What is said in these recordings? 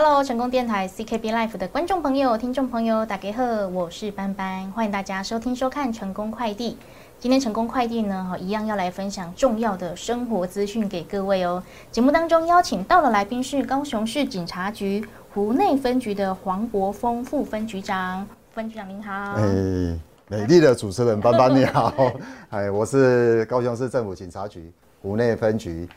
Hello，成功电台 CKB Life 的观众朋友、听众朋友，大家好，我是班班，欢迎大家收听收看成功快递。今天成功快递呢，哈，一样要来分享重要的生活资讯给各位哦。节目当中邀请到的来宾是高雄市警察局湖内分局的黄国峰副分局长，分局长您好。哎，美丽的主持人班班你好，哎，我是高雄市政府警察局湖内分局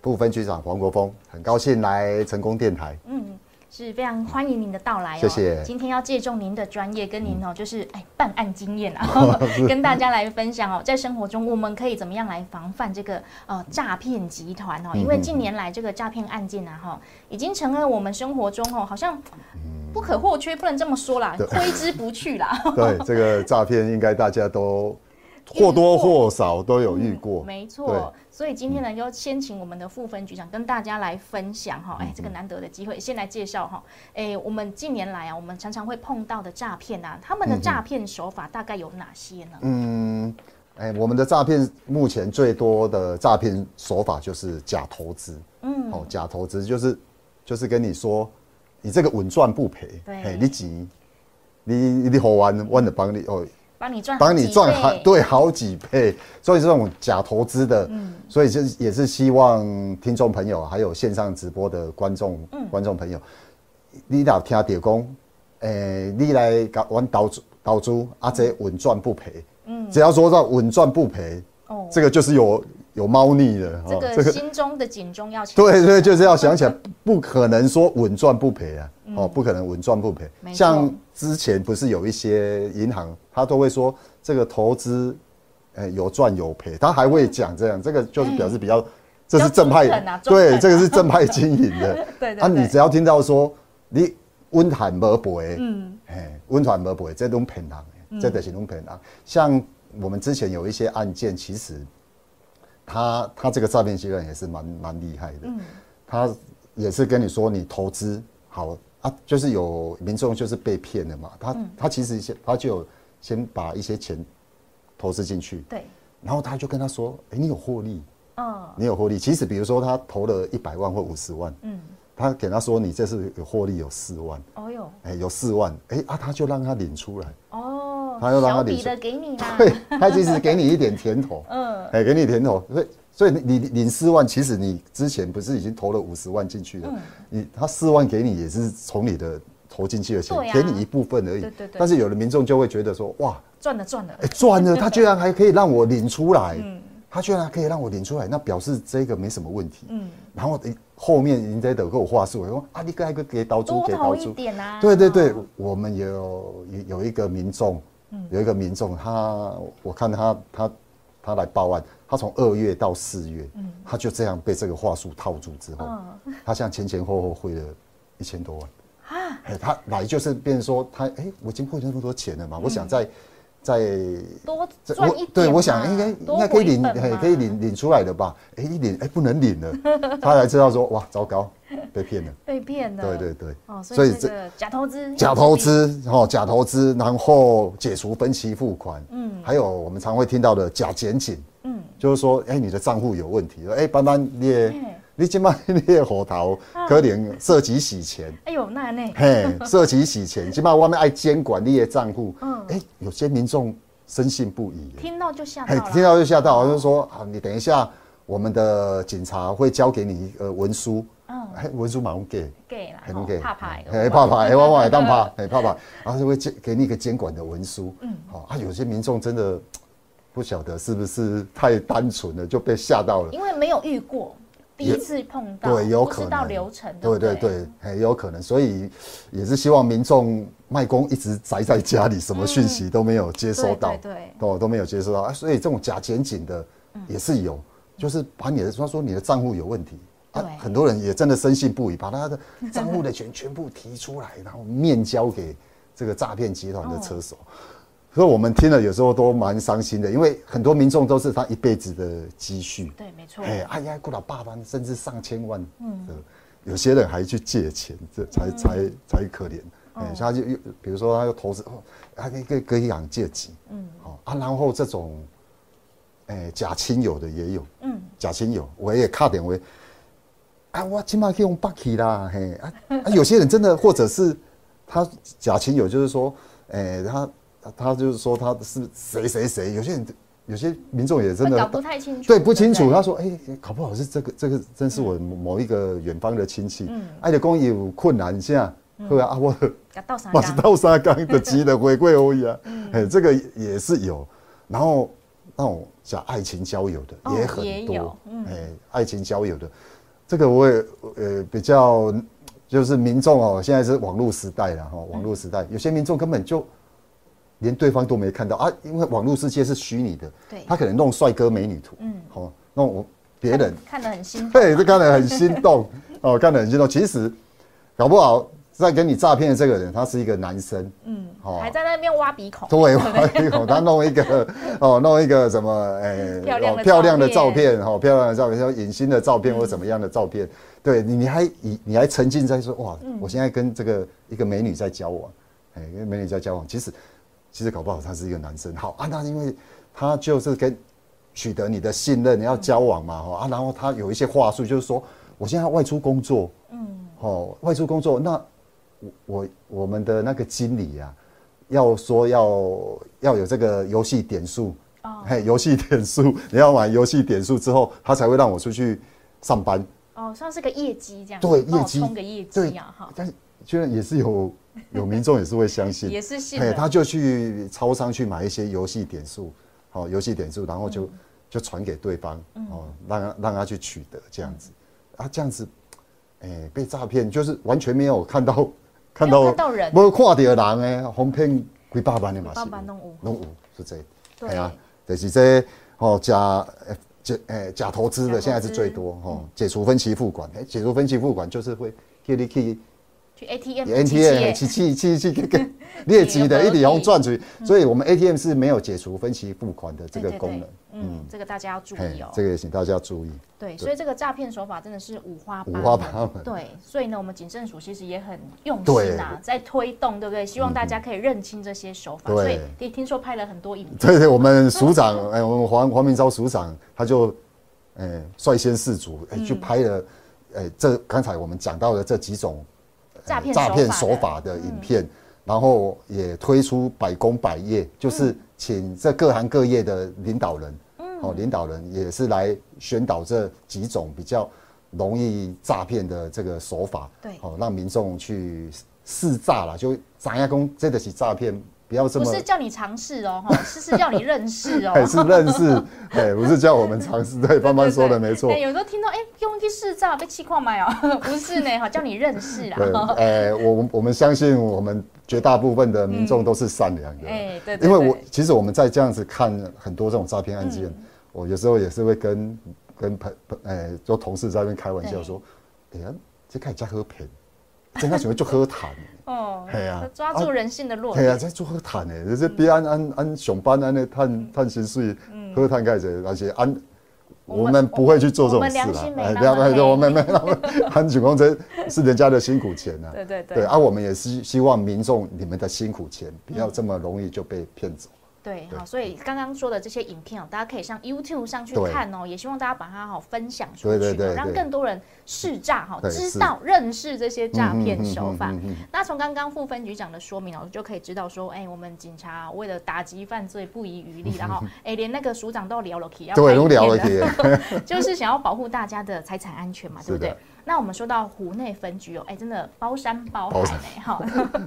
副分局长黄国峰，很高兴来成功电台。嗯。是非常欢迎您的到来哦。谢谢。今天要借重您的专业，跟您哦，就是哎办案经验啊，跟大家来分享哦，在生活中我们可以怎么样来防范这个呃诈骗集团哦？因为近年来这个诈骗案件啊哈，已经成了我们生活中哦，好像不可或缺，不能这么说啦，挥之不去啦。对，这个诈骗应该大家都。或多或少都有遇过，没错。所以今天呢，要先请我们的副分局长跟大家来分享哈，哎，这个难得的机会，先来介绍哈，哎，我们近年来啊，我们常常会碰到的诈骗啊，他们的诈骗手法大概有哪些呢？嗯，哎，我们的诈骗目前最多的诈骗手法就是假投资，嗯，哦，假投资就是就是跟你说，你这个稳赚不赔，对，你急，你你好玩，我的帮你哦。帮你赚，帮你赚好对好几倍，所以这种假投资的，嗯，所以就也是希望听众朋友还有线上直播的观众，嗯，观众朋友，你老听地公，诶，你来搞玩投资投资，啊，这稳赚不赔，嗯，只要说到稳赚不赔，哦，这个就是有有猫腻的，这个心中的警钟要对对，就是要想起来，不可能说稳赚不赔啊。哦，不可能稳赚不赔。像之前不是有一些银行，他都会说这个投资，哎，有赚有赔，他还会讲这样，这个就是表示比较，这是正派，对，这个是正派经营的。对对。啊，你只要听到说你温坦没赔，嗯，哎，温坦没赔，这种骗人，这都是拢骗人。像我们之前有一些案件，其实他他这个诈骗集团也是蛮蛮厉害的，嗯，他也是跟你说你投资好。啊，就是有民众就是被骗的嘛，他他其实先他就有先把一些钱投资进去，对，然后他就跟他说，哎，你有获利，嗯，你有获利。其实比如说他投了一百万或五十万，嗯，他给他说你这次有获利有四万，哦哟，哎有四万，哎啊他就让他领出来，哦，他又让他领的给你啦，对，他其实给你一点甜头，嗯，哎给你甜头，所以。所以你领四万，其实你之前不是已经投了五十万进去了？你他四万给你也是从你的投进去的钱，给你一部分而已。对对对。但是有的民众就会觉得说，哇，赚了赚了，哎赚了，他居然还可以让我领出来，嗯他居然可以让我领出来，那表示这个没什么问题。嗯。然后后面人家都给我话术，说啊，你该个给刀猪给刀猪。点啊。对对对，我们有有有一个民众，有一个民众，他我看他他他来报案。他从二月到四月，嗯他就这样被这个话术套住之后，他像前前后后汇了一千多万啊！哎，他来就是变成说他哎，我已经汇了那么多钱了嘛，我想再再多赚一点，对，我想应该应该可以领，可以领领出来的吧？哎，一领哎不能领了，他才知道说哇，糟糕，被骗了，被骗了，对对对，哦，所以这个假投资，假投资哦，假投资，然后解除分期付款，嗯，还有我们常会听到的假检警。嗯，就是说，哎，你的账户有问题，哎，班班，你你今麦你个户头可能涉及洗钱，哎呦，那那，嘿，涉及洗钱，今麦外面爱监管你的账户，嗯，哎，有些民众深信不疑，听到就吓到，听到就吓到，就是说，啊，你等一下，我们的警察会交给你一个文书，嗯，文书马上给，给了，很给，怕怕，哎，怕怕，哎，往往也当怕，哎，怕怕，然后 就会监给你一个监管的文书，嗯，好，啊，有些民众真的。不晓得是不是太单纯了，就被吓到了。因为没有遇过，第一次碰到，对，有可能。流程，对对对，很有可能。所以也是希望民众卖工一直宅在家里，什么讯息都没有接收到，对，都都没有接收到。啊所以这种假检警的也是有，就是把你的他说你的账户有问题，啊，很多人也真的深信不疑，把他的账户的钱全部提出来，然后面交给这个诈骗集团的 车手。所以我们听了有时候都蛮伤心的，因为很多民众都是他一辈子的积蓄。对，没错。哎，哎呀，过了八万甚至上千万。嗯。有些人还去借钱，这才才才可怜。哎，他就又比如说他又投资，他可以可以养借几。嗯。好啊，然后这种，哎，假亲友的也有。嗯。假亲友，我也卡点为，啊，我起码可以用 Bucky 啦，嘿啊啊，有些人真的或者是他假亲友，就是说，哎，他他就是说他是谁谁谁，有些人有些民众也真的搞不太清楚，对，不清楚。他说，哎，搞不好是这个这个真是我某一个远方的亲戚，嗯，爱的公有困难下，后来啊，我我是倒沙缸的急的回归而已啊，哎，这个也是有，然后那种讲爱情交友的也很多，哎，爱情交友的。这个我也呃比较，就是民众哦，现在是网络时代了哈，网络时代，有些民众根本就连对方都没看到。啊，因为网络世界是虚拟的，对，他可能弄帅哥美女图，嗯，好，弄我别人看得很心动，对，这看得很心动哦，看得很心动，其实搞不好。在跟你诈骗的这个人，他是一个男生，嗯，哦，还在那边挖鼻孔，对，挖鼻孔，他弄一个，哦，弄一个什么，哎，漂亮漂亮的照片，哈，漂亮的照片，像隐形的照片或怎么样的照片，对你，你还你你还沉浸在说，哇，我现在跟这个一个美女在交往，哎，跟美女在交往，其实其实搞不好他是一个男生，好啊，那因为他就是跟取得你的信任，你要交往嘛，哈啊，然后他有一些话术，就是说，我现在外出工作，嗯，哦，外出工作那。我我我们的那个经理呀，要说要要有这个游戏点数，哦嘿，游戏点数，你要买游戏点数之后，他才会让我出去上班。哦，算是个业绩这样。对，业绩充个业绩啊，哈。但是居然也是有 有民众也是会相信，也是信。他就去超商去买一些游戏点数，好，游戏点数，然后就就传给对方，哦，让他让他去取得这样子，啊，这样子，哎，被诈骗就是完全没有看到。看到到人，无看到人诶，哄骗几百万的嘛是，拢有，拢有是这，系啊，就是这哦假假诶假投资的现在是最多吼，解除分期付款，诶解除分期付款就是会给你去去 ATM，ATM 去去去去去劣迹的 一点红赚取，所以我们 ATM 是没有解除分期付款的这个功能。嗯，这个大家要注意哦。这个也请大家注意。对，所以这个诈骗手法真的是五花五花八门。对，所以呢，我们警政署其实也很用心啊，在推动，对不对？希望大家可以认清这些手法。所以，听听说拍了很多影片。对对，我们署长，哎，我们黄黄明昭署长，他就，哎，率先士卒，哎，去拍了，哎，这刚才我们讲到的这几种诈骗诈骗手法的。影片，然后也推出百工百业，就是请这各行各业的领导人。哦，领导人也是来宣导这几种比较容易诈骗的这个手法，对，哦，让民众去试诈了，就咱家公真的是诈骗，不要这么不是叫你尝试哦，是是叫你认识哦，是认识，哎，不是叫我们尝试，对，班班说的没错。有时候听到哎，用去试照被气矿买哦，不是呢，哈叫你认识啦。哎，我我们相信我们绝大部分的民众都是善良的，哎，对，因为我其实我们在这样子看很多这种诈骗案件。我有时候也是会跟跟朋朋诶，做同事在那边开玩笑说，哎呀，这看家喝平，真的喜欢就喝痰哦，系啊，抓住人性的弱点，系啊，在做喝痰诶，就是别按按按上班安的碳碳薪水，喝碳盖者，而且按我们不会去做这种事啦，不要不要，我们没那么按举公这是人家的辛苦钱呐，对 对对，对啊，我们也是希望民众你们的辛苦钱不要这么容易就被骗走。对，好，所以刚刚说的这些影片哦，大家可以上 YouTube 上去看哦，也希望大家把它好分享出去，让更多人试诈哈，知道认识这些诈骗手法。那从刚刚副分局长的说明哦，就可以知道说，哎，我们警察为了打击犯罪不遗余力，然后 哎，连那个署长都聊了起，对，都聊了起，就是想要保护大家的财产安全嘛，对不对？那我们说到湖内分局哦，哎，真的包山包海呢，哈，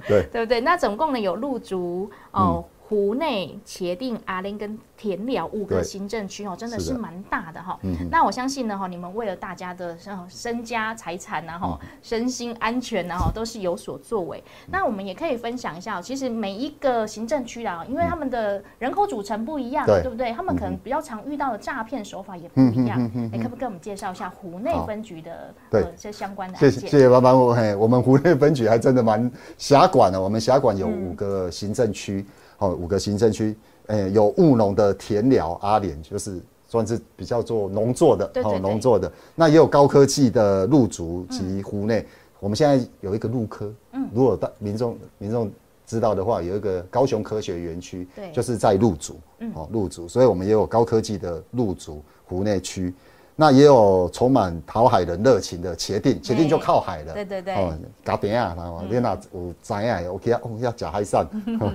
对，对不对？那总共呢有入竹哦。湖内、茄定、阿林跟田寮五个行政区哦，真的是蛮大的哈。那我相信呢哈，你们为了大家的身家财产然后身心安全然后都是有所作为。那我们也可以分享一下，其实每一个行政区啦，因为他们的人口组成不一样，对不对？他们可能比较常遇到的诈骗手法也不一样。哎，可不可以给我们介绍一下湖内分局的对这相关的？谢谢谢谢爸爸，我嘿，我们湖内分局还真的蛮辖管的，我们辖管有五个行政区。好，五个行政区，诶，有务农的田寮阿莲，就是算是比较做农作的，哦，农作的。那也有高科技的入竹及湖内。我们现在有一个入科，嗯，如果大民众民众知道的话，有一个高雄科学园区，对，就是在入竹，嗯，哦，入竹，所以我们也有高科技的入竹湖内区。那也有充满讨海人热情的茄定，茄定就靠海了。对对对。哦，嘎边啊，你那有知啊？OK 啊，哦要假海扇，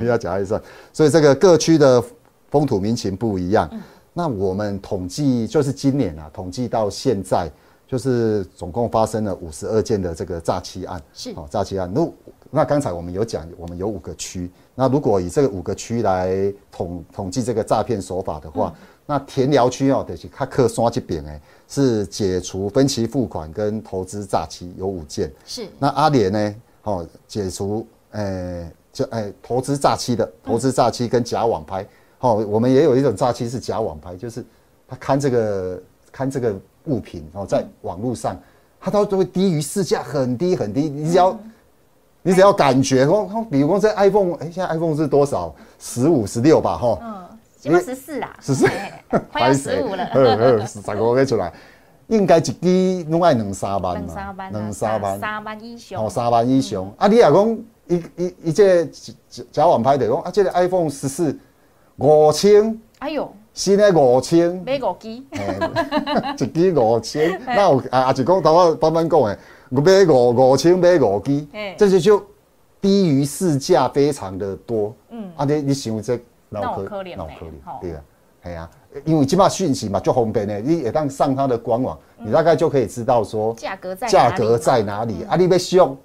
要假海扇。所以这个各区的风土民情不一样。那我们统计就是今年啊，统计到现在，就是总共发生了五十二件的这个诈欺案。是。哦，诈欺案。那那刚才我们有讲，我们有五个区。那如果以这个五个区来统统计这个诈骗手法的话，那田寮区哦，就是它克刷这边哎，是解除分期付款跟投资诈欺有五件。是。那阿联呢？哦，解除诶，就诶投资诈欺的投资诈欺跟假网拍。哦，我们也有一种诈欺是假网拍，就是他看这个看这个物品哦，在网络上，他都都会低于市价很低很低。你只要你只要感觉，哦，比如说这 iPhone，哎，现在 iPhone 是多少？十五、十六吧，哈。起码十四啦，十四，快要十五了。十个月出来，应该一支拢爱两三万嘛，两三万，三万以上。哦，三万以上。啊，你也讲，一、一、一这假网拍的讲，啊，这个 iPhone 十四五千，哎呦，新的五千，买五支，一支五千，那有啊，也是讲头我慢慢讲的，我买五五千买五支，这些就低于市价非常的多。嗯，啊，你你想这？脑壳脸，脑壳脸，对啊，系啊，因为起码讯息嘛，就方便的，你也当上他的官网，你大概就可以知道说价格在价格在哪里啊？你要上，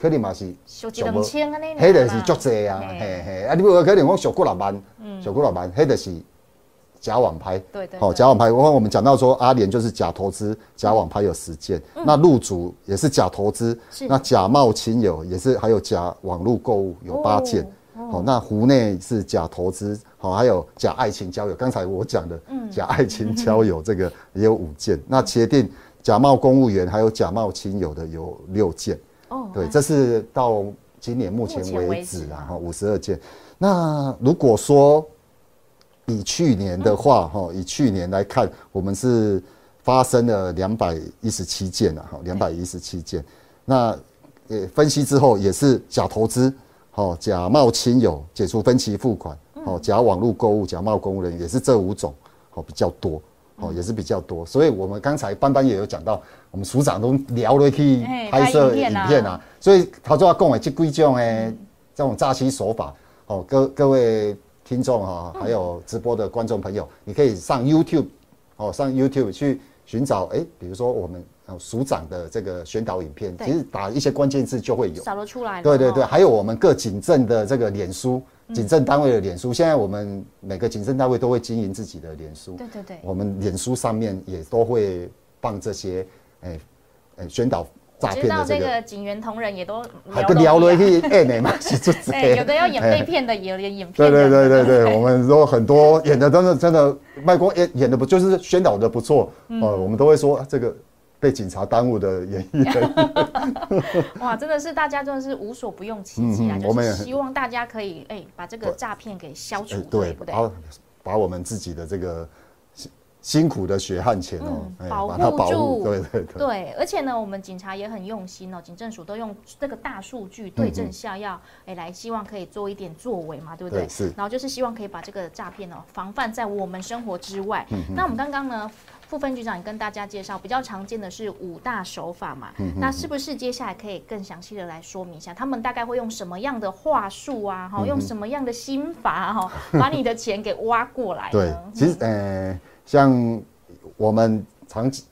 可能嘛是上两千安尼，迄个是足济啊，嘿嘿，啊，你不可能讲上过六万，小过六万，迄个是假网拍，对对，好假网拍。我我们讲到说阿联就是假投资，假网拍有十件，那入主也是假投资，那假冒亲友也是，还有假网络购物有八件。好，那湖内是假投资，好，还有假爱情交友。刚才我讲的，嗯，假爱情交友这个也有五件。那茄定假冒公务员，还有假冒亲友的有六件。哦，对，这是到今年目前为止啊，哈，五十二件。那如果说以去年的话，哈，以去年来看，我们是发生了两百一十七件啊，哈，两百一十七件。那呃，分析之后也是假投资。哦，假冒亲友解除分期付款，哦，假网络购物，假冒公务人员，也是这五种，哦，比较多，哦，也是比较多。所以，我们刚才班班也有讲到，我们署长都聊了去拍摄影片啊。所以，他就要讲的这几种诶，这种诈欺手法，哦，各各位听众哈，还有直播的观众朋友，你可以上 YouTube，哦，上 YouTube 去寻找，哎，比如说我们。署长的这个宣导影片，其实打一些关键字就会有，找得出来。对对对，还有我们各警政的这个脸书，警政单位的脸书，现在我们每个警政单位都会经营自己的脸书。对对对，我们脸书上面也都会放这些，哎哎，宣导诈骗的这个警员同仁也都聊了去演的嘛，是这 对，有的要演被骗的，也有演演骗。对对对对对，我们说很多演的真的真的卖光演演的不就是宣导的不错呃，我们都会说这个。被警察耽误的演艺人，哇，真的是大家真的是无所不用其极啊！就是希望大家可以哎把这个诈骗给消除，对不对？把我们自己的这个辛苦的血汗钱哦，保护住，对对对。对，而且呢，我们警察也很用心哦，警政署都用这个大数据对症下药，哎，来希望可以做一点作为嘛，对不对？是。然后就是希望可以把这个诈骗哦防范在我们生活之外。那我们刚刚呢？副分局长也跟大家介绍，比较常见的是五大手法嘛，那是不是接下来可以更详细的来说明一下，他们大概会用什么样的话术啊？哈，用什么样的心法哈，把你的钱给挖过来？对，其实呃，像我们长期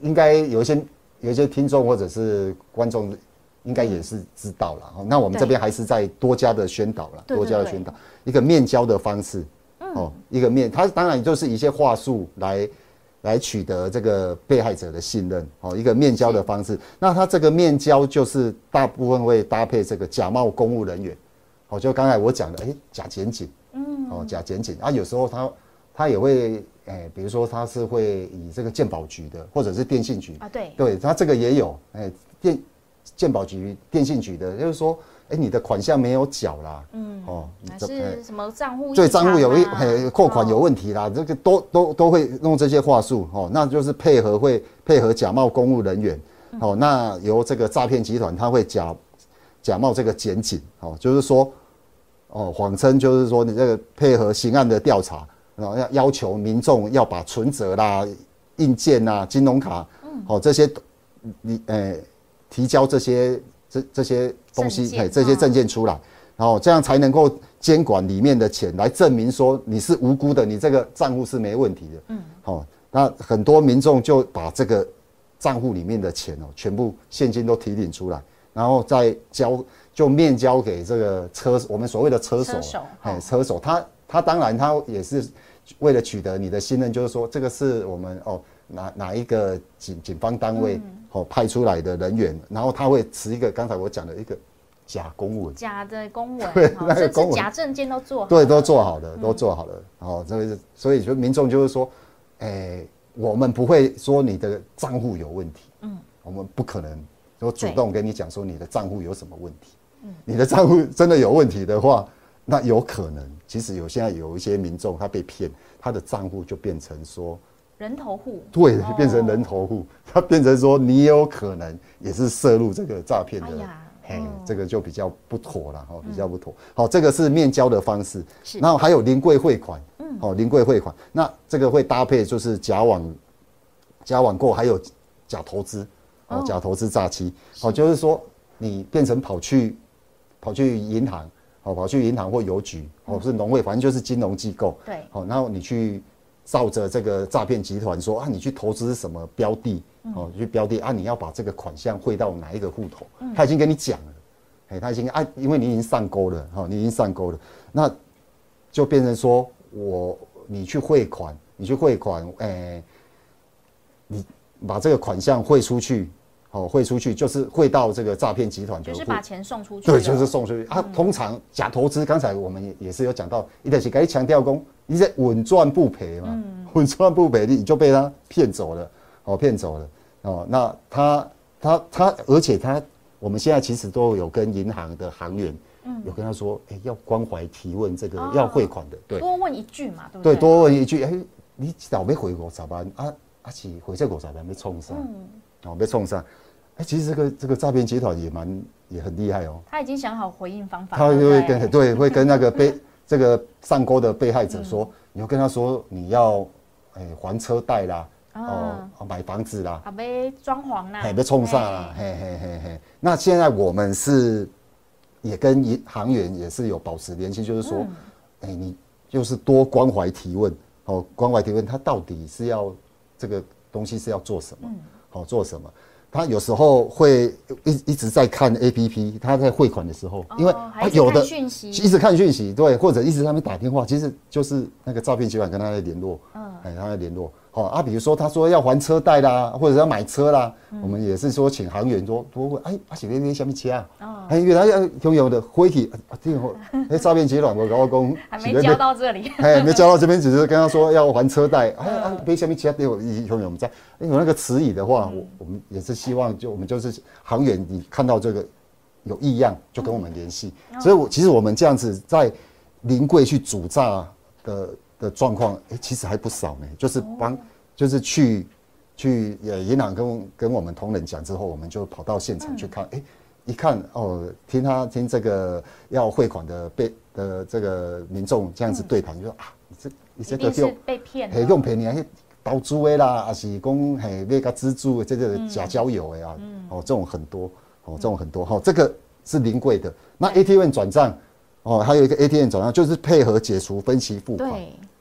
应该有一些有一些听众或者是观众，应该也是知道了。那我们这边还是在多加的宣导了，多加的宣导一个面交的方式，哦，一个面，它当然就是一些话术来。来取得这个被害者的信任，哦，一个面交的方式。那他这个面交就是大部分会搭配这个假冒公务人员，哦，就刚才我讲的，哎，假检警，嗯，哦，假检警啊，有时候他他也会，哎，比如说他是会以这个鉴宝局的，或者是电信局啊，对，对他这个也有，哎，电鉴宝局、电信局的，就是说。哎，你的款项没有缴啦，嗯，哦，是什么账户？对，账户有一哎扣款有问题啦，这个都都都会弄这些话术，哦，那就是配合会配合假冒公务人员，哦，那由这个诈骗集团他会假假冒这个检警，哦，就是说，哦，谎称就是说你这个配合刑案的调查，然后要要求民众要把存折啦、硬件啊、金融卡，哦这些你呃提交这些这这些东西，哎这些证件出来，然后这样才能够监管里面的钱，来证明说你是无辜的，你这个账户是没问题的。嗯，好，那很多民众就把这个账户里面的钱哦，全部现金都提领出来，然后再交就面交给这个车我们所谓的车手，哎车手。他他当然他也是为了取得你的信任，就是说这个是我们哦。哪哪一个警警方单位哦派出来的人员，然后他会持一个刚才我讲的一个假公文，假的公文，对，那个公文。假证件都做好，对，都做好的，都做好了。哦，这个所以就民众就是说，哎，我们不会说你的账户有问题，嗯，我们不可能说主动跟你讲说你的账户有什么问题，嗯，你的账户真的有问题的话，那有可能，其实有现在有一些民众他被骗，他的账户就变成说。人头户对，变成人头户，他变成说你有可能也是涉入这个诈骗的，嘿，这个就比较不妥了哈，比较不妥。好，这个是面交的方式，然后还有临柜汇款，嗯，哦，临柜汇款，那这个会搭配就是假网，假网购还有假投资，哦，假投资诈欺，哦，就是说你变成跑去跑去银行，哦，跑去银行或邮局，哦，是农会，反正就是金融机构，对，好，然后你去。照着这个诈骗集团说啊，你去投资什么标的哦？去标的啊，你要把这个款项汇到哪一个户头？他已经跟你讲了，哎，他已经啊，因为你已经上钩了哈，你已经上钩了，那就变成说我你去汇款，你去汇款，哎，你把这个款项汇出去。哦，汇出去就是汇到这个诈骗集团，就是把钱送出去。对，就是送出去。啊，通常假投资，刚才我们也也是有讲到，一定是该强调工，你在稳赚不赔嘛，稳赚不赔，你就被他骗走了，哦，骗走了，哦，那他他他，而且他，我们现在其实都有跟银行的行员，嗯，有跟他说，哎，要关怀提问这个要汇款的，对，多问一句嘛，对不对？对，多问一句，哎，你早没回国咋办？啊，阿奇回这国咋办？没冲上，哦，没冲上。哎，其实这个这个诈骗集团也蛮也很厉害哦。他已经想好回应方法。他就会跟对会跟那个被这个上钩的被害者说，你要跟他说你要哎还车贷啦，哦买房子啦，啊被装潢啦，哎被冲上啦，嘿嘿嘿嘿。那现在我们是也跟银行员也是有保持联系，就是说，哎你就是多关怀提问哦，关怀提问，他到底是要这个东西是要做什么？好做什么？他有时候会一一直在看 A P P，他在汇款的时候，因为他有的一直看讯息，对，或者一直在那边打电话，其实就是那个诈骗集团跟他在联络，嗯，哎，他在联络。好啊，比如说他说要还车贷啦，或者要买车啦，我们也是说请行员多多问，哎，阿姐那边什么车啊？哦，哎，原来要拥有的回去，啊，这后哎 诈骗集团我老公还没交到这里，哎，没交到这边，只是跟他说要还车贷，哎啊，别什么其他对我拥有我们在，有那个词语的话，我我们也是希望就我们就是行员，你看到这个有异样就跟我们联系，所以我其实我们这样子在临柜去主诈的。的状况，哎，其实还不少呢。就是帮，就是去去呃银行跟跟我们同仁讲之后，我们就跑到现场去看。哎，一看哦，听他听这个要汇款的被的这个民众这样子对谈，就说啊，你这你这个用被骗，嘿，用骗你啊，包租的啦，还是讲嘿那个资助这个假交友的呀，哦，这种很多，哦，这种很多哈，这个是临柜的。那 ATM 转账。哦，还有一个 ATM 转账，就是配合解除分期付款。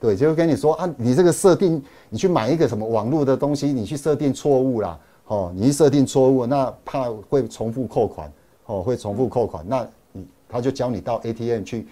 对，就会跟你说啊，你这个设定，你去买一个什么网络的东西，你去设定错误啦，哦，你一设定错误，那怕会重复扣款，哦，会重复扣款，那你他就教你到 ATM 去，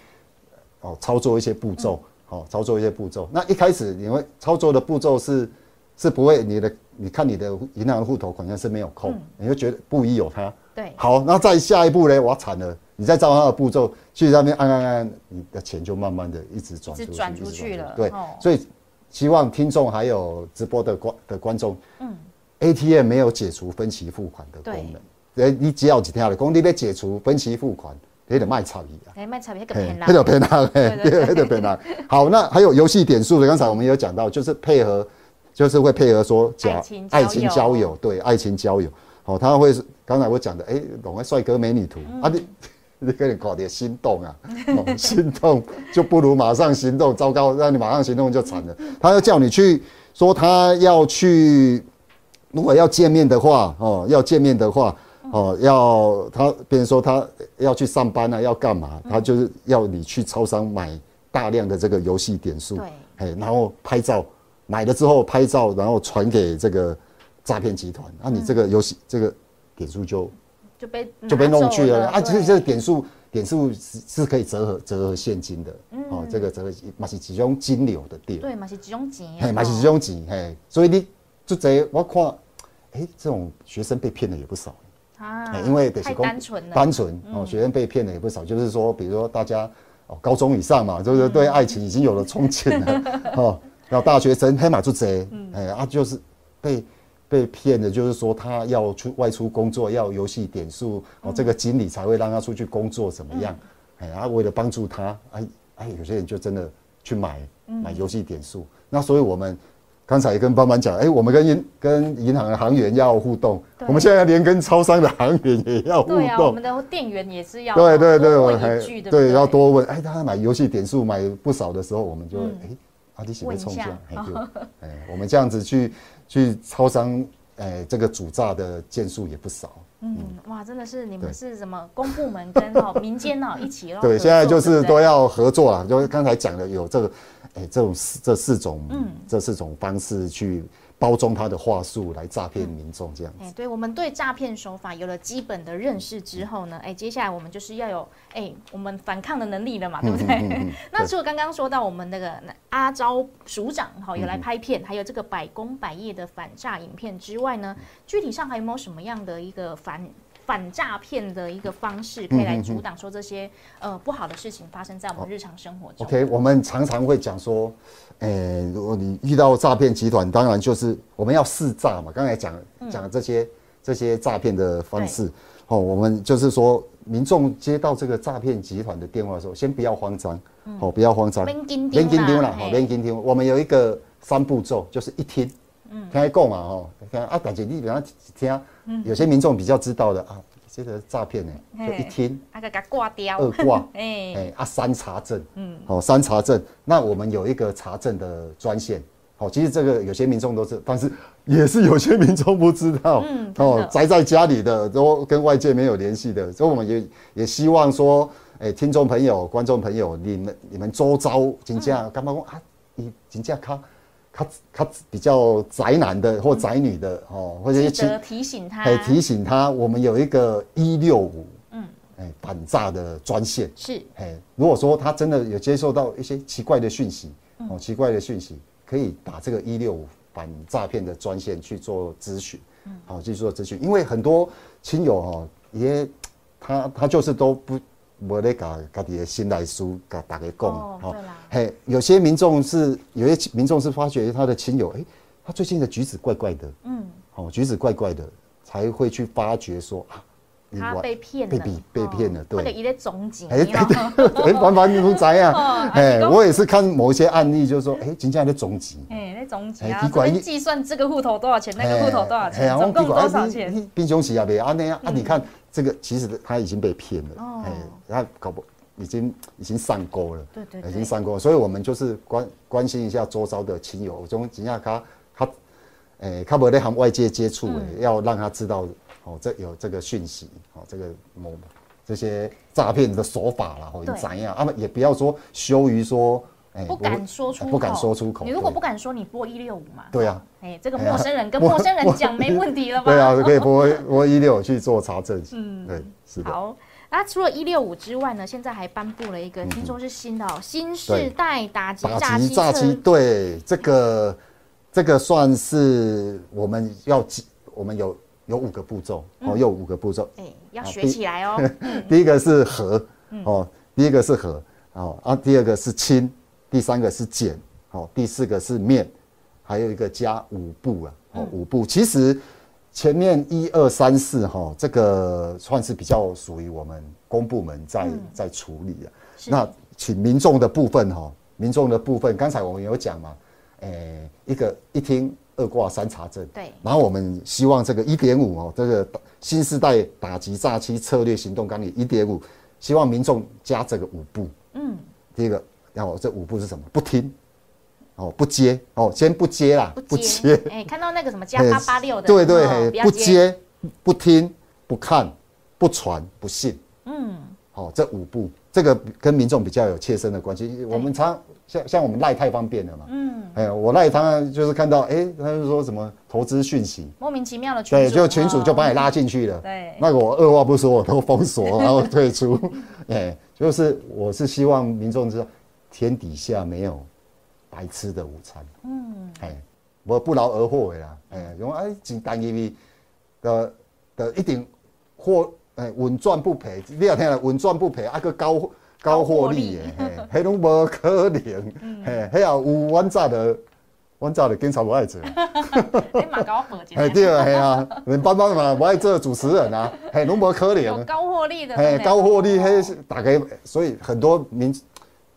哦，操作一些步骤，哦，操作一些步骤。那一开始你会操作的步骤是是不会，你的你看你的银行户头好像是没有扣，你就觉得不疑有他。对，好，那再下一步呢？我惨了。你再照他的步骤去那边按按按，你的钱就慢慢的一直转出去，转出去了。对，所以希望听众还有直播的观的观众，嗯，ATM 没有解除分期付款的功能。哎，你只要几天了，工地被解除分期付款，有点卖草鱼啊。哎，卖草鱼那个偏那个偏难，那个偏难。好，那还有游戏点数的，刚才我们有讲到，就是配合，就是会配合说讲爱情交友，对，爱情交友。好，他会是刚才我讲的，哎，懂个帅哥美女图啊，你。你可以搞点心动啊，心动就不如马上行动。糟糕，让你马上行动就惨了。他要叫你去说他要去，如果要见面的话，哦，要见面的话，哦，要他别人说他要去上班啊，要干嘛？他就是要你去超商买大量的这个游戏点数，对，哎，然后拍照，买了之后拍照，然后传给这个诈骗集团，那你这个游戏这个点数就就被就被弄去了啊！其实这个点数点数是是可以折合折合现金的，哦，这个折合嘛是集中金流的店，对嘛是集中钱，嘿，嘛是这种钱，嘿，所以你就这我看，哎，这种学生被骗的也不少，啊哎，因为得太是单纯了，单纯哦，学生被骗的也不少，就是说，比如说大家哦高中以上嘛，就是对爱情已经有了憧憬了，哦，然后大学生黑马就贼，哎啊就是被。被骗的，就是说他要出外出工作，要游戏点数哦，这个经理才会让他出去工作，怎么样？哎，啊，为了帮助他，哎哎，有些人就真的去买买游戏点数。那所以我们刚才也跟班班讲，哎，我们跟银跟银行的行员要互动，我们现在连跟超商的行员也要互对啊，我动们。的店员也是要对对对，多我还对要多问。哎，他买游戏点数买不少的时候，我们就嗯哎，啊，你喜欢冲问一下，哎，就 哎，我们这样子去去超商，哎，这个主炸的件数也不少。嗯，哇，真的是你们是什么公部门跟哦民间哦 一起哦，对，现在就是都要合作了，就是刚才讲的有这个，哎，这种四这四种，嗯。这四种方式去包装他的话术来诈骗民众这样子。哎，对，我们对诈骗手法有了基本的认识之后呢，哎，接下来我们就是要有哎我们反抗的能力了嘛，对不对？嗯嗯嗯 那除了刚刚说到我们那个阿昭署长哈有来嗯拍片，还有这个百工百业的反诈影片之外呢，具体上还有没有什么样的一个反反诈骗的一个方式，可以来阻挡说这些呃不好的事情发生在我们日常生活中？OK，我们常常会讲说，诶、如果你遇到诈骗集团，当然就是我们要试诈嘛。刚才讲讲这些这些诈骗的方式，哦，我们就是说，民众接到这个诈骗集团的电话的时候，先不要慌张，哦，不要慌张，免紧张免紧张啦，啦吼，免紧张。我们有一个三步骤，就是一听，听他讲嘛，哦，听啊，但是你比方听，有些民众比较知道的啊，这个诈骗呢，就一听。啊个给它挂掉，二挂，哎，哎啊三查证，嗯，好、三查证，那我们有一个查证的专线，好、其实这个有些民众都知，但是也是有些民众不知道，嗯哦宅在家里的都跟外界没有联系的，所以我们也也希望说，哎、听众朋友、观众朋友，你们你们周遭真正干嘛讲啊？你真正较较较比较宅男的或宅女的哦，或者是亲记得提醒他，哎，提醒他，我们有一个一六五，嗯，哎，反诈的专线，是。哎，如果说他真的有接受到一些奇怪的讯息，哦，奇怪的讯息，可以打这个一六五反诈骗的专线去做咨询，好、去做咨询，因为很多亲友哦，也他他就是都不。无咧甲家己的心内事甲大家讲，哦对啦。嘿，有些民众是有些民众是发觉他的亲友，哎、他最近的举止怪怪的，嗯，哦，举止怪怪的，才会去发觉说啊，你他被骗了，被比被骗了，哦或者对。一个总结，哎，对对，哎，凡凡你不知啊。哦？哎啊你，讲我也是看某一些案例，就是说，哎，真正在总集，哎，那总结啊，哎奇怪计算这个户头多少钱，那个户头多少哎钱，呀总共多少钱？冰熊起啊，别啊那样啊，你看这个其实他已经被骗了，哦。哎，他搞不已经已经上钩了，对对对。已经上钩了，所以我们就是关关心一下周遭的亲友，种真正他他，哎，他无咧和外界接触嗯。诶，要让他知道哦，这有这个讯息，哦，这个某这些诈骗的手法啦，哦，对。怎样？啊，也不要说羞于说，哎不敢说出口，不敢说出口。你如果不敢说，你拨一六五嘛。对啊，哎，这个陌生人跟陌生人讲没问题了吧？对啊，可以 拨拨一六五去做查证。嗯，对，是的。好，那除了一六五之外呢，现在还颁布了一个，听说是新的哦，新世代打击打诈欺策击诈欺，对这个这个算是我们要记，我们有有五个步骤哦，有五个步骤。哎，要学起来 哦。第一个是和哦，第一个是和哦啊，第二个是清，第三个是减，好，第四个是面，还有一个加五步啊，哦五步。其实前面一二三四哈，这个算是比较属于我们公部门在在处理啊。那请民众的部分哈，民众的部分，刚才我们有讲嘛，诶，一个一听二挂三查证，对然后我们希望这个一点五哦，这个新时代打击诈欺策略行动纲领一点五，希望民众加这个五步。嗯，第一个，然后这五步是什么？不听，哦，不接哦，先不接啦，不接。哎，看到那个什么加八八六的，对对，不接，不听，不看，不传，不信。嗯，好，这五步，这个跟民众比较有切身的关系。我们常像像我们赖太方便了嘛。嗯，哎，我赖他就是看到，哎，他就说什么投资讯息，莫名其妙的群对，就群主就把你拉进去了。对，那个我二话不说，我都封锁，然后退出。哎，就是我是希望民众知道，天底下没有。白吃的午餐，嗯，哎，我不劳而获的啦，哎，用哎真单一的的一定获，哎，稳赚不赔。你要听了，稳赚不赔，啊个高高获利的，嘿，迄拢无可能，嘿，迄啊有阮早的，阮早的警察不爱做，你嘛搞对啊，嘿啊，你班班嘛不爱做主持人啊，嘿，拢无可能，有高获利的，嘿，高获利，嘿，大概所以很多民，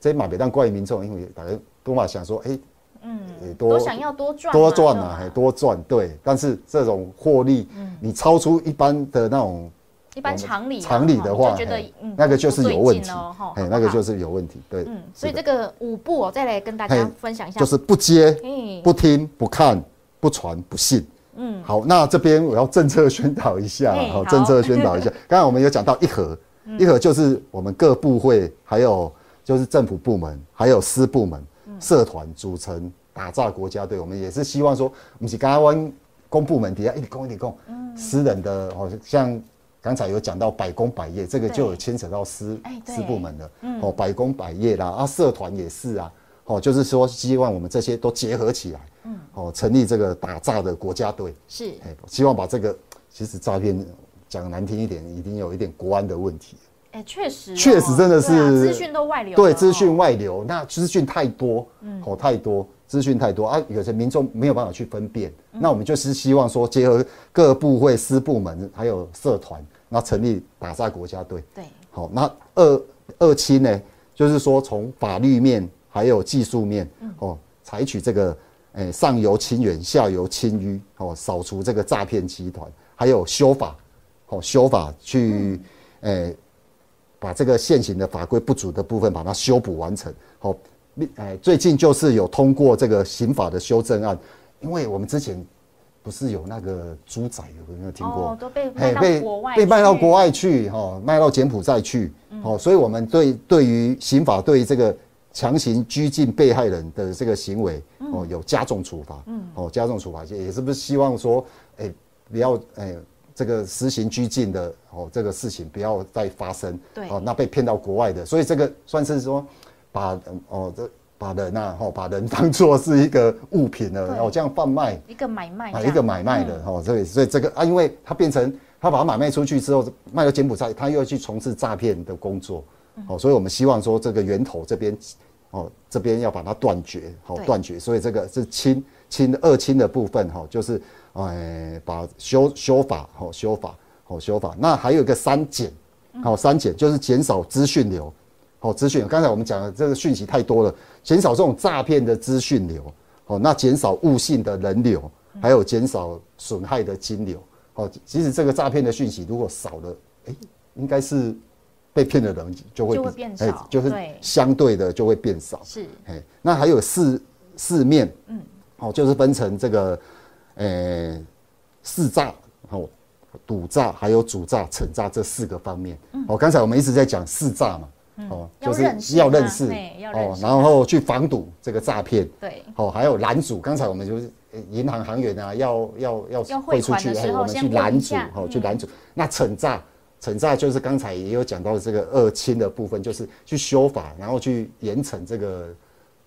这马别当怪民众，因为大家。都嘛想说，哎，嗯，多想要多赚，多赚啊，还多赚，对。但是这种获利，嗯你超出一般的那种一般常理常理的话，觉得那个就是有问题，哎，那个就是有问题，对。嗯，所以这个五步哦，再来跟大家分享一下，就是不接、不听、不看、不传、不信。嗯，好，那这边我要政策宣导一下，好，政策宣导一下。刚才我们有讲到一盒，一盒就是我们各部会，还有就是政府部门，还有私部门。社团组成打造国家队，我们也是希望说，不是刚刚公部门底下一点公一点公，私人的好，像刚才有讲到百工百业，这个就有牵扯到私私部门的哦，百工百业啦，啊，社团也是啊，哦，就是说希望我们这些都结合起来，嗯，哦，成立这个打造的国家队，是，希望把这个其实诈骗讲难听一点，一定有一点国安的问题。哎，确实，确实真的是资讯都外流，对，资讯外流，那资讯太多，嗯哦，太多资讯太多啊，有些民众没有办法去分辨。那我们就是希望说，结合各部会、私部门还有社团，那成立打造国家队。对，好，那二二期呢，就是说从法律面还有技术面，哦，采取这个，哎，上游清远，下游清淤，哦，扫除这个诈骗集团，还有修法，哦，修法去，哎。把这个现行的法规不足的部分，把它修补完成。好，哎，最近就是有通过这个刑法的修正案，因为我们之前不是有那个猪仔，有没有听过？哦，都被卖到国外，被卖到国外去，哈，卖到柬埔寨去。哦，所以我们对对于刑法对这个强行拘禁被害人的这个行为，哦，有加重处罚。嗯，哦，加重处罚，也是不是希望说，哎，不要，哎。这个实行拘禁的哦，这个事情不要再发生。对，哦，那被骗到国外的，所以这个算是说，把哦这把人呐，哦把人当做是一个物品了，然后这样贩卖。一个买卖，一个买卖的哦，所以所以这个啊，因为他变成他把它买卖出去之后，卖到柬埔寨，他又要去从事诈骗的工作，哦，所以我们希望说这个源头这边，哦这边要把它断绝，好断绝，所以这个是轻轻二轻的部分哈，就是。哎，把修修法，好修法，好修法。那还有一个删减，好删减就是减少资讯流，好资讯。刚才我们讲的这个讯息太多了，减少这种诈骗的资讯流，好那减少误信的人流，还有减少损害的金流。好，其实这个诈骗的讯息如果少了，哎，应该是被骗的人就会变少，就是相对的就会变少。是，哎，那还有四四面，嗯，好，就是分成这个。呃，试诈、哦，赌诈，还有主诈、惩诈这四个方面。哦，刚才我们一直在讲试诈嘛，哦，就是要认识，哦，然后去防堵这个诈骗。对，哦，还有拦阻。刚才我们就是银行行员啊，要要要汇出去，我们去拦阻，哦，去拦阻。那惩诈，惩诈就是刚才也有讲到的这个二轻的部分，就是去修法，然后去严惩这个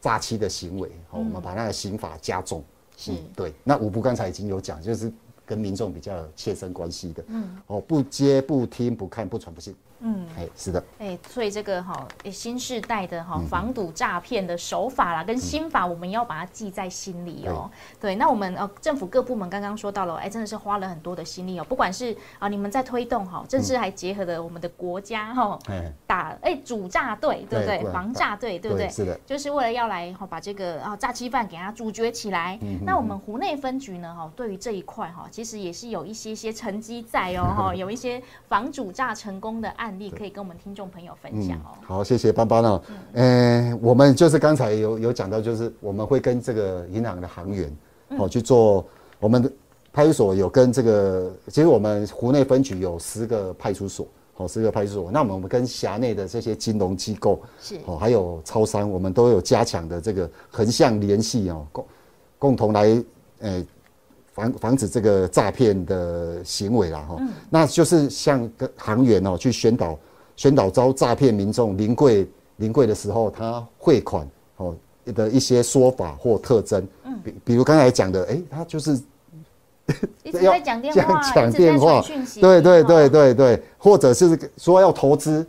诈欺的行为。哦，我们把那个刑法加重。是。对，那五部刚才已经有讲，就是跟民众比较切身关系的，嗯，哦，不接不听不看不传不信。嗯，哎，是的，哎，所以这个哈，新时代的哈防堵诈骗的手法啦，跟心法，我们要把它记在心里哦。对，那我们呃政府各部门刚刚说到了，哎，真的是花了很多的心力哦。不管是啊，你们在推动哈，正是还结合了我们的国家哈，打诈哎主诈队，对不对？防诈队，对不对？是的，就是为了要来哈把这个啊诈欺犯给他阻绝起来。那我们湖内分局呢哈，对于这一块哈，其实也是有一些些成绩在哦 哈，有一些防主诈成功的案例可以跟我们听众朋友分享哦。好，谢谢班班哦。嗯，我们就是刚才有有讲到，就是我们会跟这个银行的行员哦去做我们。派出所有跟这个，其实我们湖内分局有十个派出所，哦，十个派出所。那我们跟辖内的这些金融机构是哦，还有超商，我们都有加强的这个横向联系哦，共共同来诶防防止这个诈骗的行为啦哈。那就是像跟行员哦去宣导宣导招诈骗民众临柜临柜的时候，他汇款哦的一些说法或特征，嗯，比比如刚才讲的，哎，他就是。一直在讲电话，讲电话，对对对对对，或者是说要投资，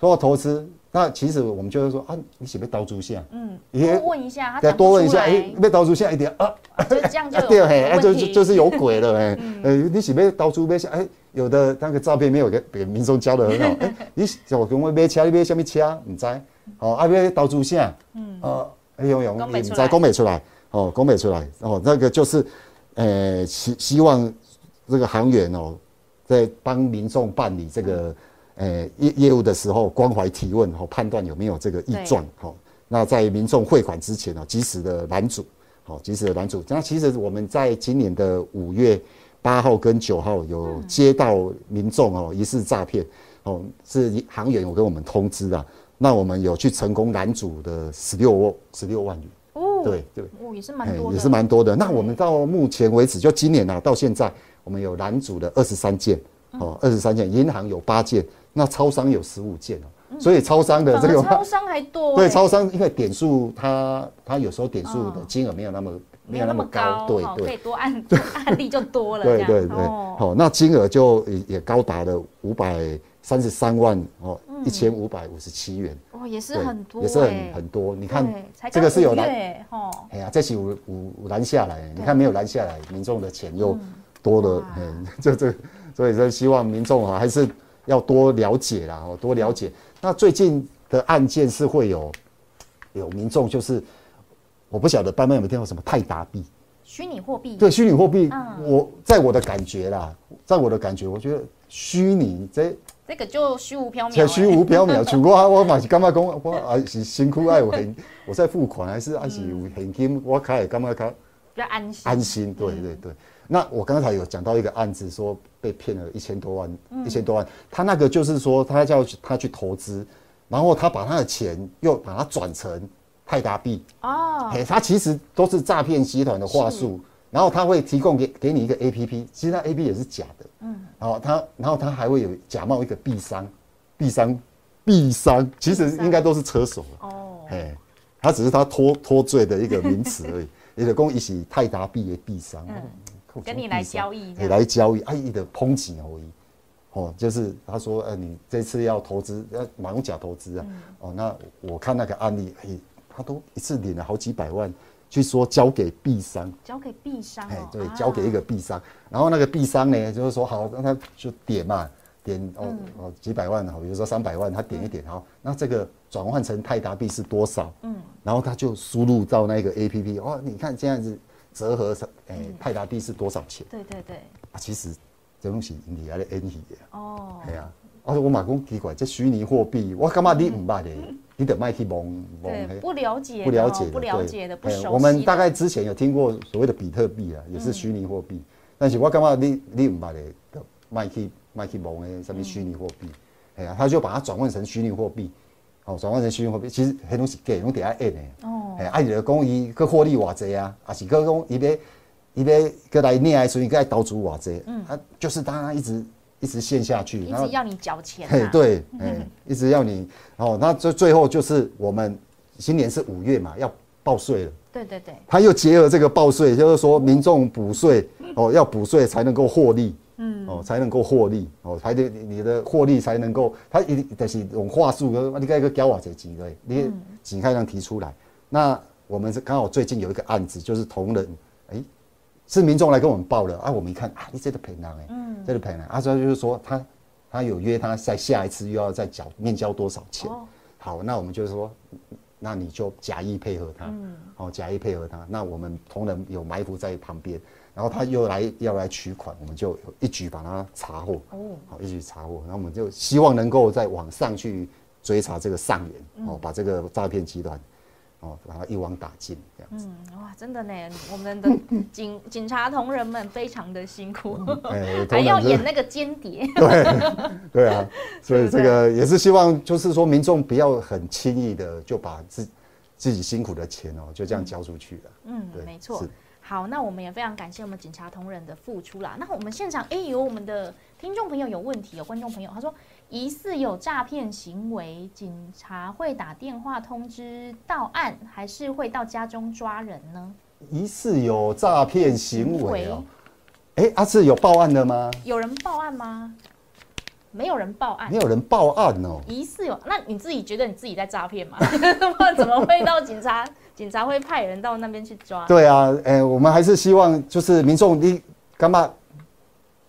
说要投资，那其实我们就是说啊，你是不是刀猪下？嗯，多问一下，他多问一下，哎，被刀猪下一点啊，就这样 就对，嘿，就就是有鬼了，哎，呃，你是不刀猪买下？哎，有的那个照片没有给给民众教的很好，哎，你叫我跟我买车，你买什么车？唔知，哦，啊，要刀猪下，嗯，哦，哎呦呦，你在讲不出来，哦，讲不出来，哦，那个就是。呃，希希望这个行员哦，在帮民众办理这个呃业业务的时候，关怀提问和判断有没有这个异状。好，那在民众汇款之前呢，及时的拦阻。好，及时的拦阻。那其实我们在今年的五月八号跟九号有接到民众哦疑似诈骗，哦是行员有跟我们通知啊，那我们有去成功拦阻的十六十六万元。哦对对，哦，也是蛮多，也是蛮多的。那我们到目前为止，就今年啊，到现在，我们有拦阻的二十三件，哦，二十三件，银行有八件，那超商有十五件哦。所以超商的这个超商还多，对，超商因为点数它它有时候点数的金额没有那么没有那么高，对对，可以多案 案例就多了，对对对，好，那金额就也也高达了五百三十三万哦。一千五百五十七元。哦，也是很多，也是很很多。你看，这个是有拦，哎呀，这起五五拦下来，你看没有拦下来，民众的钱又多了，嗯，这 这，所以说希望民众啊，还是要多了解啦，哦，多了解。那最近的案件是会有有民众，就是我不晓得班班有没有听过什么泰达币，虚拟货币，对，虚拟货币，我在我的感觉啦，在我的感觉，我觉得虚拟这。这个就虚无缥缈，虚无缥缈。像我，我嘛是感觉讲，我 还是辛苦爱我很，我在付款还是还是有现金，我开也感觉较比较安心。安心，对对对。那我刚才有讲到一个案子，说被骗了一千多万，一千多万。他那个就是说，他叫他去投资，然后他把他的钱又把它转成泰达币。哦，嘿，他其实都是诈骗集团的话术。然后他会提供给给你一个 A P P，其实那 A P P 也是假的，嗯，然后他然后他还会有假冒一个币商，币商，币商，其实应该都是车手哦，哎，他只是他脱脱罪的一个名词而已。你的公一起泰达币的币商，跟你来交易，你来交易，哎，你的抨击而已，哦，就是他说，呃，你这次要投资，要买假投资啊，哦，那我看那个案例，哎，他都一次领了好几百万。去说交给币商，交给币商，哎，对，交给一个币商，然后那个币商呢，就是说好，那他就点嘛，点哦哦几百万好，比如说三百万，他点一点好，那这个转换成泰达币是多少？嗯，然后他就输入到那个 A P P，哦，你看这样子折合成，哎，泰达币是多少钱？对对对，啊，其实这东西你还得 N 起的哦，系啊，而我马公奇怪，这虚拟货币，我干嘛你唔捌的？你得卖去蒙蒙，不了解，不了解，不了解的，不熟悉。我们大概之前有听过所谓的比特币啊，也是虚拟货币。但是我干嘛你你唔把的卖去卖去蒙的什么虚拟货币？哎呀，他就把它转换成虚拟货币，哦，转换成虚拟货币，其实很多是假，拢底下印的。哦，哎，啊，伊就讲伊去获利偌济啊，啊是个讲伊要伊要个来捏来，所以个来投资偌济。嗯，他就是他一直。一直陷下去，一直要你缴钱。嘿，对，哎，一直要你，哦，那最最后就是我们今年是五月嘛，要报税了。对对对。他又结合这个报税，就是说民众补税，哦，要补税才能够获利，嗯，哦，才能够获利，哦，才得你的获利才能够，他一但是用话术，你该个交我这几个，你钱开上提出来。那我们是刚好最近有一个案子，就是同仁，哎。是民众来跟我们报了啊，我们一看啊，你这个赔偿哎，这个赔偿，啊，主要就是说他他有约他在下一次又要再缴面交多少钱。好，那我们就说，那你就假意配合他，嗯哦，假意配合他。那我们同仁有埋伏在旁边，然后他又来要来取款，我们就一举把他查获。哦，好，一举查获，那我们就希望能够再往上去追查这个上元，哦，把这个诈骗集团。哦，把它一网打尽这样子。嗯，哇，真的呢，我们的 警警察同仁们非常的辛苦，还要演那个间谍。对，对啊，所以这个也是希望，就是说民众不要很轻易的就把自自己辛苦的钱哦，就这样交出去了。嗯，没错。好，那我们也非常感谢我们警察同仁的付出啦。那我们现场哎，有我们的听众朋友有问题，有观众朋友他说。疑似有诈骗行为，警察会打电话通知到案，还是会到家中抓人呢？疑似有诈骗行为哦，哎，阿志有报案的吗？有人报案吗？没有人报案，没有人报案哦。疑似有，那你自己觉得你自己在诈骗吗？怎么会到警察？警察会派人到那边去抓？对啊，哎，我们还是希望就是民众，你干嘛？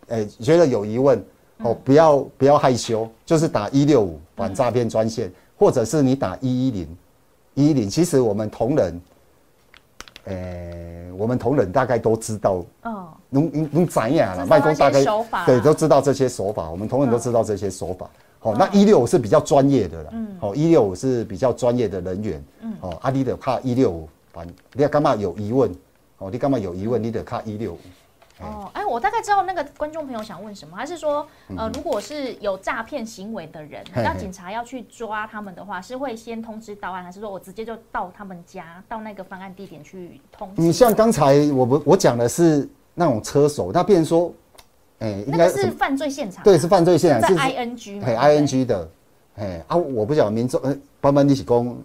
哎，觉得有疑问。哦，不要不要害羞，就是打一六五反诈骗专线，或者是你打一一零，一一零。其实我们同仁，诶，我们同仁大概都知道，哦，能能能怎样了？卖公大概对，都知道这些手法。我们同仁都知道这些手法。好，那一六五是比较专业的了。嗯，好，一六五是比较专业的人员。嗯，哦，阿弟的怕一六五反，你要干嘛有疑问？哦，你干嘛有疑问？你得卡一六五。哦，哎，我大概知道那个观众朋友想问什么，还是说，呃，如果是有诈骗行为的人，那警察要去抓他们的话，是会先通知到案，还是说我直接就到他们家，到那个犯案地点去通知？你像刚才我不我讲的是那种车手，那变成说，哎，应该是犯罪现场，对，是犯罪现场，是 I N G，哎，I N G 的，哎啊，我不晓得民众，呃，班班一起攻。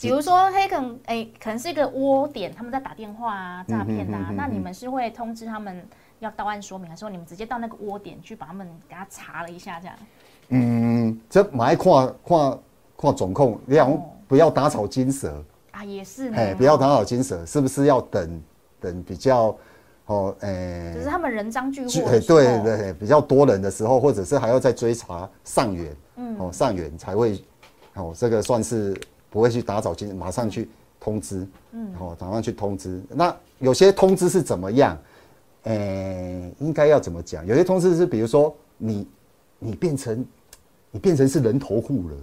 比如说黑可能哎，可能是一个窝点，他们在打电话啊，诈骗啊，那你们是会通知他们要到案说明，还是说你们直接到那个窝点去把他们给他查了一下这样？嗯，这买看看看总控，你讲不要打草惊蛇啊，也是，哎，不要打草惊蛇，是不是要等等比较哦，哎，只是他们人赃俱获，对对对，比较多人的时候，或者是还要再追查上元，嗯，哦，上元才会，哦，这个算是。不会去打扫清，马上去通知，嗯，哦，马上去通知。那有些通知是怎么样？诶，应该要怎么讲？有些通知是，比如说你，你变成，你变成是人头户了。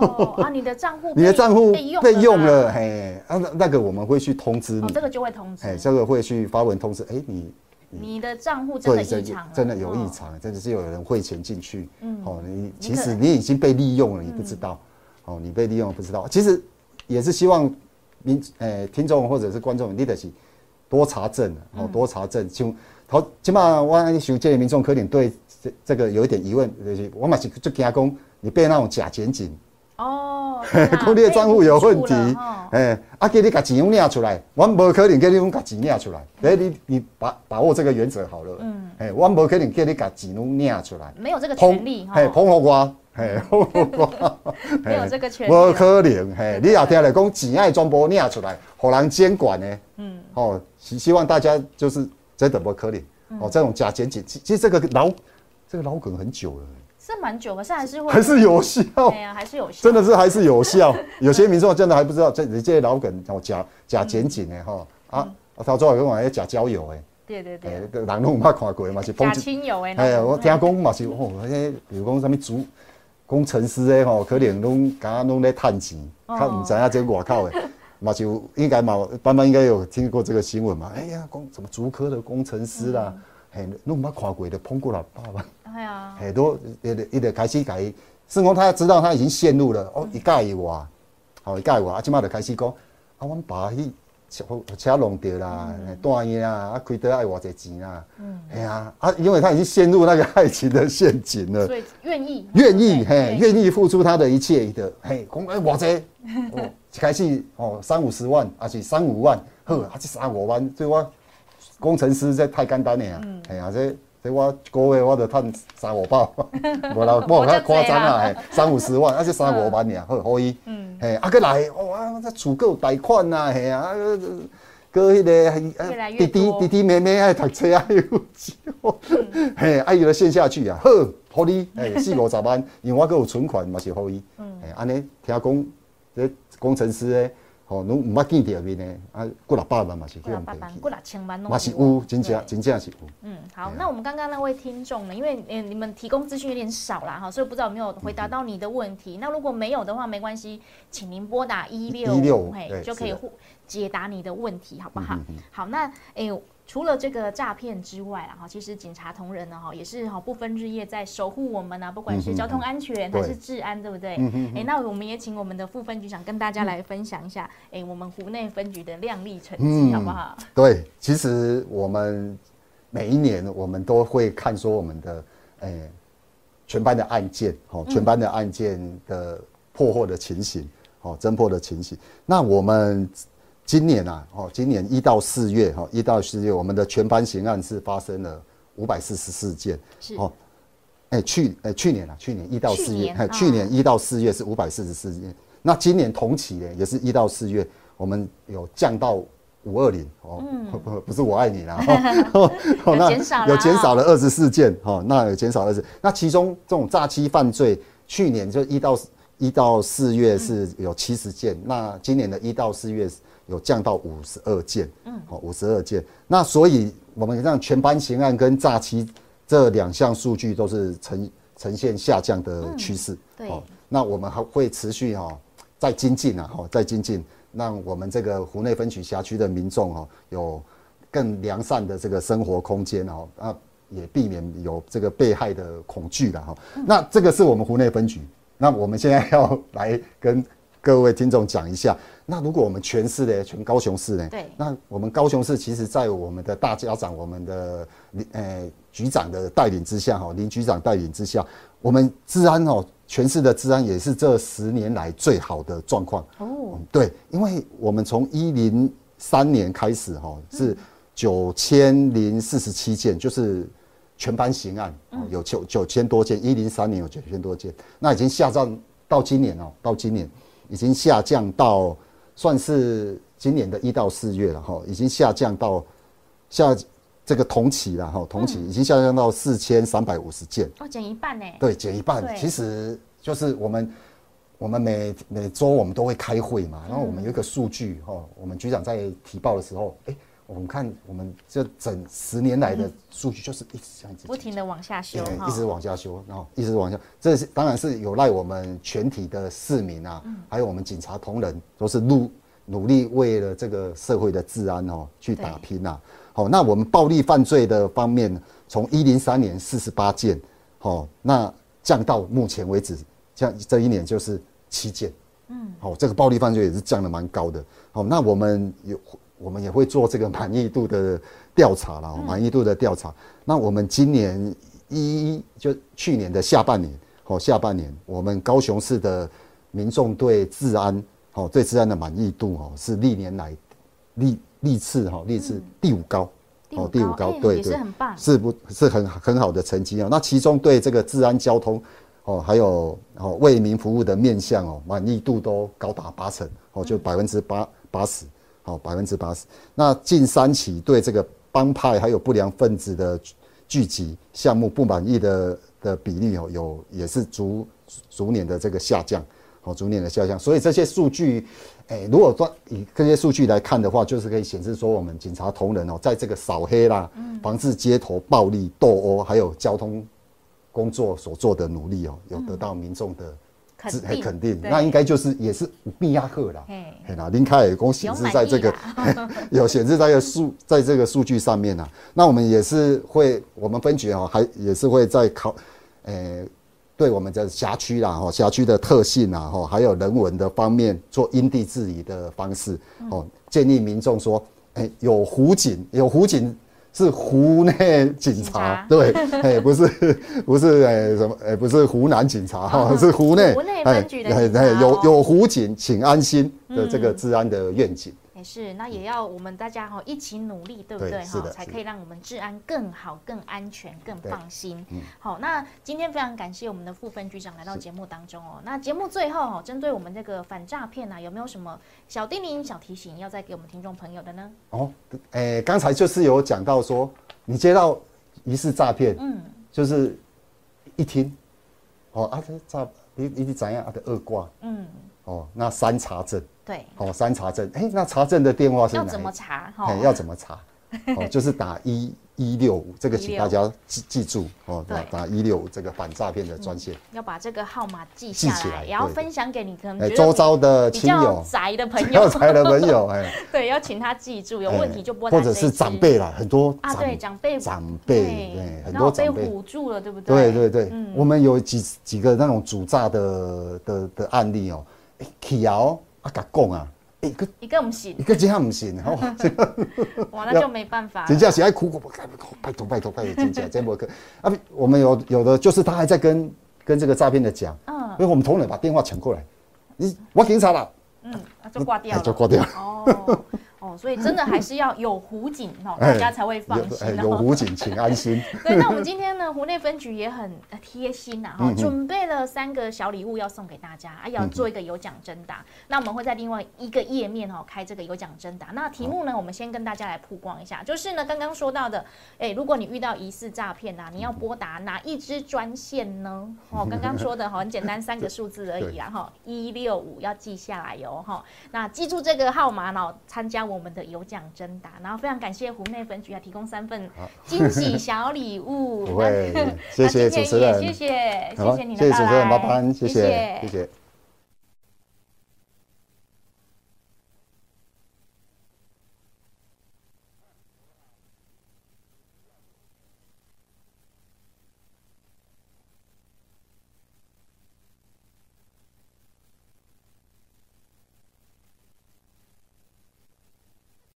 哦，啊，你的账户，你的账户被用了，嘿，啊，那那个我们会去通知你，这个就会通知，哎，这个会去发文通知，哎，你，你的账户真的异常，真的有异常，真的是有人汇钱进去，嗯，哦，你其实你已经被利用了，你不知道。哦，你被利用不知道，其实也是希望民诶听众或者是观众，你得是多查证哦，多查证。就好，起码我想建议民众可能对这这个有一点疑问，就是我嘛是就惊讲你被那种假检警哦，讲你的账户有问题，哎，啊给你把钱领出来，我无可能叫你把钱领出来，哎，你你把把握这个原则好了，嗯，哎，我无可能叫你把钱领出来，没有这个权利哈，哎，捧我我。嘿，没有这个权利，无可能。嘿，你也听来讲，钱爱全部领出来，互人监管呢？嗯，哦，希希望大家就是真的不可能。哦，这种假检警，其实这个老这个老梗很久了，是蛮久，可是还是会还是有效。对啊，还是有效，真的是还是有效。有些民众真的还不知道，这你这些老梗哦，假假检警的哈啊，他做个玩意假交友诶。对对对，人拢捌看过嘛是假亲友诶。哎呀，我听讲嘛是哦，那些比如讲什么主。工程师诶吼，可能拢刚刚拢在探钱，他唔知影这外口诶，嘛就应该嘛，班班应该有听过这个新闻嘛？哎呀，工什么竹科的工程师啦，嘿，拢捌看过的，碰过了爸爸。哎呀，嘿，都一一直开始改，甚至他知道他已经陷入了，哦，一介意我，好一介话，啊，即马就开始讲，啊，阮爸去。车车弄掉啦，断业啊，啊，亏得爱偌济钱啊，嗯，哎呀，啊，因为他已经陷入那个爱情的陷阱了，所以愿意，愿意，嘿，愿意。付出他的一切的，嘿，讲哎偌济，哦，一开始哦三五十万，还是三五万，呵，啊是三五万，对我工程师这太简单了呀，哎呀这。这我一个月我就赚三五百，无啦，无遐夸张啊，三五十万，啊，是三五万尔，好可以。嗯，嘿，啊，佮来，哇，这厝够贷款呐，嘿啊，哥迄个弟弟弟弟妹妹爱读册啊，有少，嘿，啊伊就陷下去啊，好，互你，哎，四五十万，因为我佫有存款嘛是互伊，哎，安尼听讲，这工程师诶，吼，侬毋捌见着面呢，啊，几六百万嘛是去用摕去过六百万，过六千万拢嘛是有，真正真正是有。嗯，好，那我们刚刚那位听众呢？因为呃你们提供资讯有点少啦哈，所以不知道有没有回答到你的问题。那如果没有的话，没关系，请您拨打一六165嘿对是的就可以互解答你的问题，好不好？嗯嗯嗯好，那诶。除了这个诈骗之外啊，哈，其实警察同仁呢，哈，也是哈不分日夜在守护我们啊，不管是交通安全还是治安，对不对？哎，那我们也请我们的副分局长跟大家来分享一下，哎，我们湖内分局的亮丽成绩，嗯好不好？对，其实我们每一年我们都会看说我们的哎、全班的案件，哦，全班的案件的破获的情形，哦，侦破的情形。那我们今年啊，哦，今年一到四月，哈，一到四月，我们的全班刑案是发生了五百四十四件，是。哦，哎、去哎、去年啊，去年一到四月，哎、去年一到四月是五百四十四件，那今年同期呢，也是一到四月，我们有降到五二零哦，不不是我爱你啦，哦哦有减少有减少了二十四件，哦，那有减少二十，那其中这种诈欺犯罪，去年就一到一到四月是有七十件，那今年的一到四月有降到五十二件，嗯，好五十二件，那所以我们让全班刑案跟诈欺这两项数据都是呈呈现下降的趋势，对。哦，那我们还会持续哈、再精进啊，哈，再精进，让我们这个湖内分局辖区的民众哦，有更良善的这个生活空间哦，那，也避免有这个被害的恐惧了哈。那这个是我们湖内分局，那我们现在要来跟各位听众讲一下，那如果我们全市呢，全高雄市呢，对。那我们高雄市其实在我们的大家长、我们的呃局长的带领之下，哈，林局长带领之下，我们治安哦，全市的治安也是这十年来最好的状况。哦，对，因为我们从一零三年开始哈、是九千零四十七件，就是全班刑案，哦有九九千多件，一零三年有九千多件，那已经下降到今年哦，到今年已经下降到算是今年的一到四月了哈、已经下降到下这个同期了哈、同期已经下降到四千三百五十件。哦，减一半呢。对，减一半。其实就是我们我们每每周我们都会开会嘛，然后我们有一个数据哈、我们局长在提报的时候，哎、我们看我们这整十年来的数据就是一直这样子不停的往下修一直往下修，然后一直往下，这是当然是有赖我们全体的市民啊，还有我们警察同仁都是努努力为了这个社会的治安哦去打拼呐、好、那我们暴力犯罪的方面，从一零三年四十八件，好、那降到目前为止，像这一年就是七件。嗯，好、这个暴力犯罪也是降的蛮高的。好、那我们有我们也会做这个满意度的调查啦，哦满意度的调查。那我们今年一就去年的下半年，哦，下半年我们高雄市的民众对治安，哦，对治安的满意度哦，是历年来历历次哈历次第五高。哦第五高对对是是不是很很好的成绩啊？那其中对这个治安交通哦，还有哦为民服务的面向哦，满意度都高达八成哦，就百分之八八十哦，百分之八十。那近三起对这个帮派还有不良分子的聚聚集项目不满意的的比例哦，有也是逐逐年的这个下降。哦，逐年的下降，所以这些数据，诶、如果说以这些数据来看的话，就是可以显示说，我们警察同仁哦，在这个扫黑啦、防治街头暴力、斗殴，还有交通工作所做的努力哦，有得到民众的支肯定肯定，那应该就是也是有必亚克啦。嘿，嘿啦，林凯尔公显示在这个有 显示在这个数在这个数据上面啊，那我们也是会，我们分局哦，还也是会在考，诶、对我们的辖区啦，哈，辖区的特性啊，哈，还有人文的方面做因地制宜的方式，哦，建议民众说，哎、有湖景，有湖警是湖内警警察。察，对，哎，不是 不是哎什么哎，不是湖南警察 哈，是湖内湖内哎分局的有有湖警，请安心的这个治安的愿景。也是，那也要我们大家哈一起努力，对不对哈？才可以让我们治安更好、更安全、更放心。好，那今天非常感谢我们的副分局长来到节目当中哦。那节目最后哈，针对我们这个反诈骗呢，有没有什么小叮咛、小提醒要再给我们听众朋友的呢？哦，诶，刚才就是有讲到说，你接到疑似诈骗，嗯，就是一听，哦啊，这诈，你你怎样啊的二挂，嗯。哦，那三查证，对，哦，三查证，哎，那查证的电话是要怎么查？哈，要怎么查？哦，就是打一。一六五，这个请大家记记住哦，打打一六五这个反诈骗的专线，要把这个号码记下来，也要分享给你可能周遭的亲友、宅的朋友、宅的朋友，哎，对，要请他记住，有问题就拨或者是长辈啦，很多啊，对，长辈长辈，对，很多长辈。唬住了，对不对？对对对，我们有几几个那种主诈的的的案例哦，哎，起瑶啊，甲讲啊。一个一个不行，一个这样不行，然后 哇，那就没办法。真正是爱苦苦拜托拜托拜托，真正 真不可啊！我们有有的就是他还在跟跟这个诈骗的讲，嗯，因为我们同仁把电话抢过来，你我警察了，嗯，就挂掉了，就挂掉了。哦。哦，所以真的还是要有湖景哦，大家才会放心。有湖景，请安心。对，那我们今天呢，湖内分局也很贴心呐，哈，准备了三个小礼物要送给大家，啊，要做一个有奖征答。那我们会在另外一个页面哦开这个有奖征答。那题目呢，我们先跟大家来曝光一下，就是呢刚刚说到的，哎，如果你遇到疑似诈骗呐，你要拨打哪一支专线呢？哦，刚刚说的哈很简单，三个数字而已啊，哈，一六五要记下来哟，哈。那记住这个号码呢，参加。我们的有奖征答，然后非常感谢湖内分局啊提供三份惊喜小礼物。不会，谢谢主持人，谢谢谢谢你的到来，谢谢主持人，拜拜，谢谢谢谢。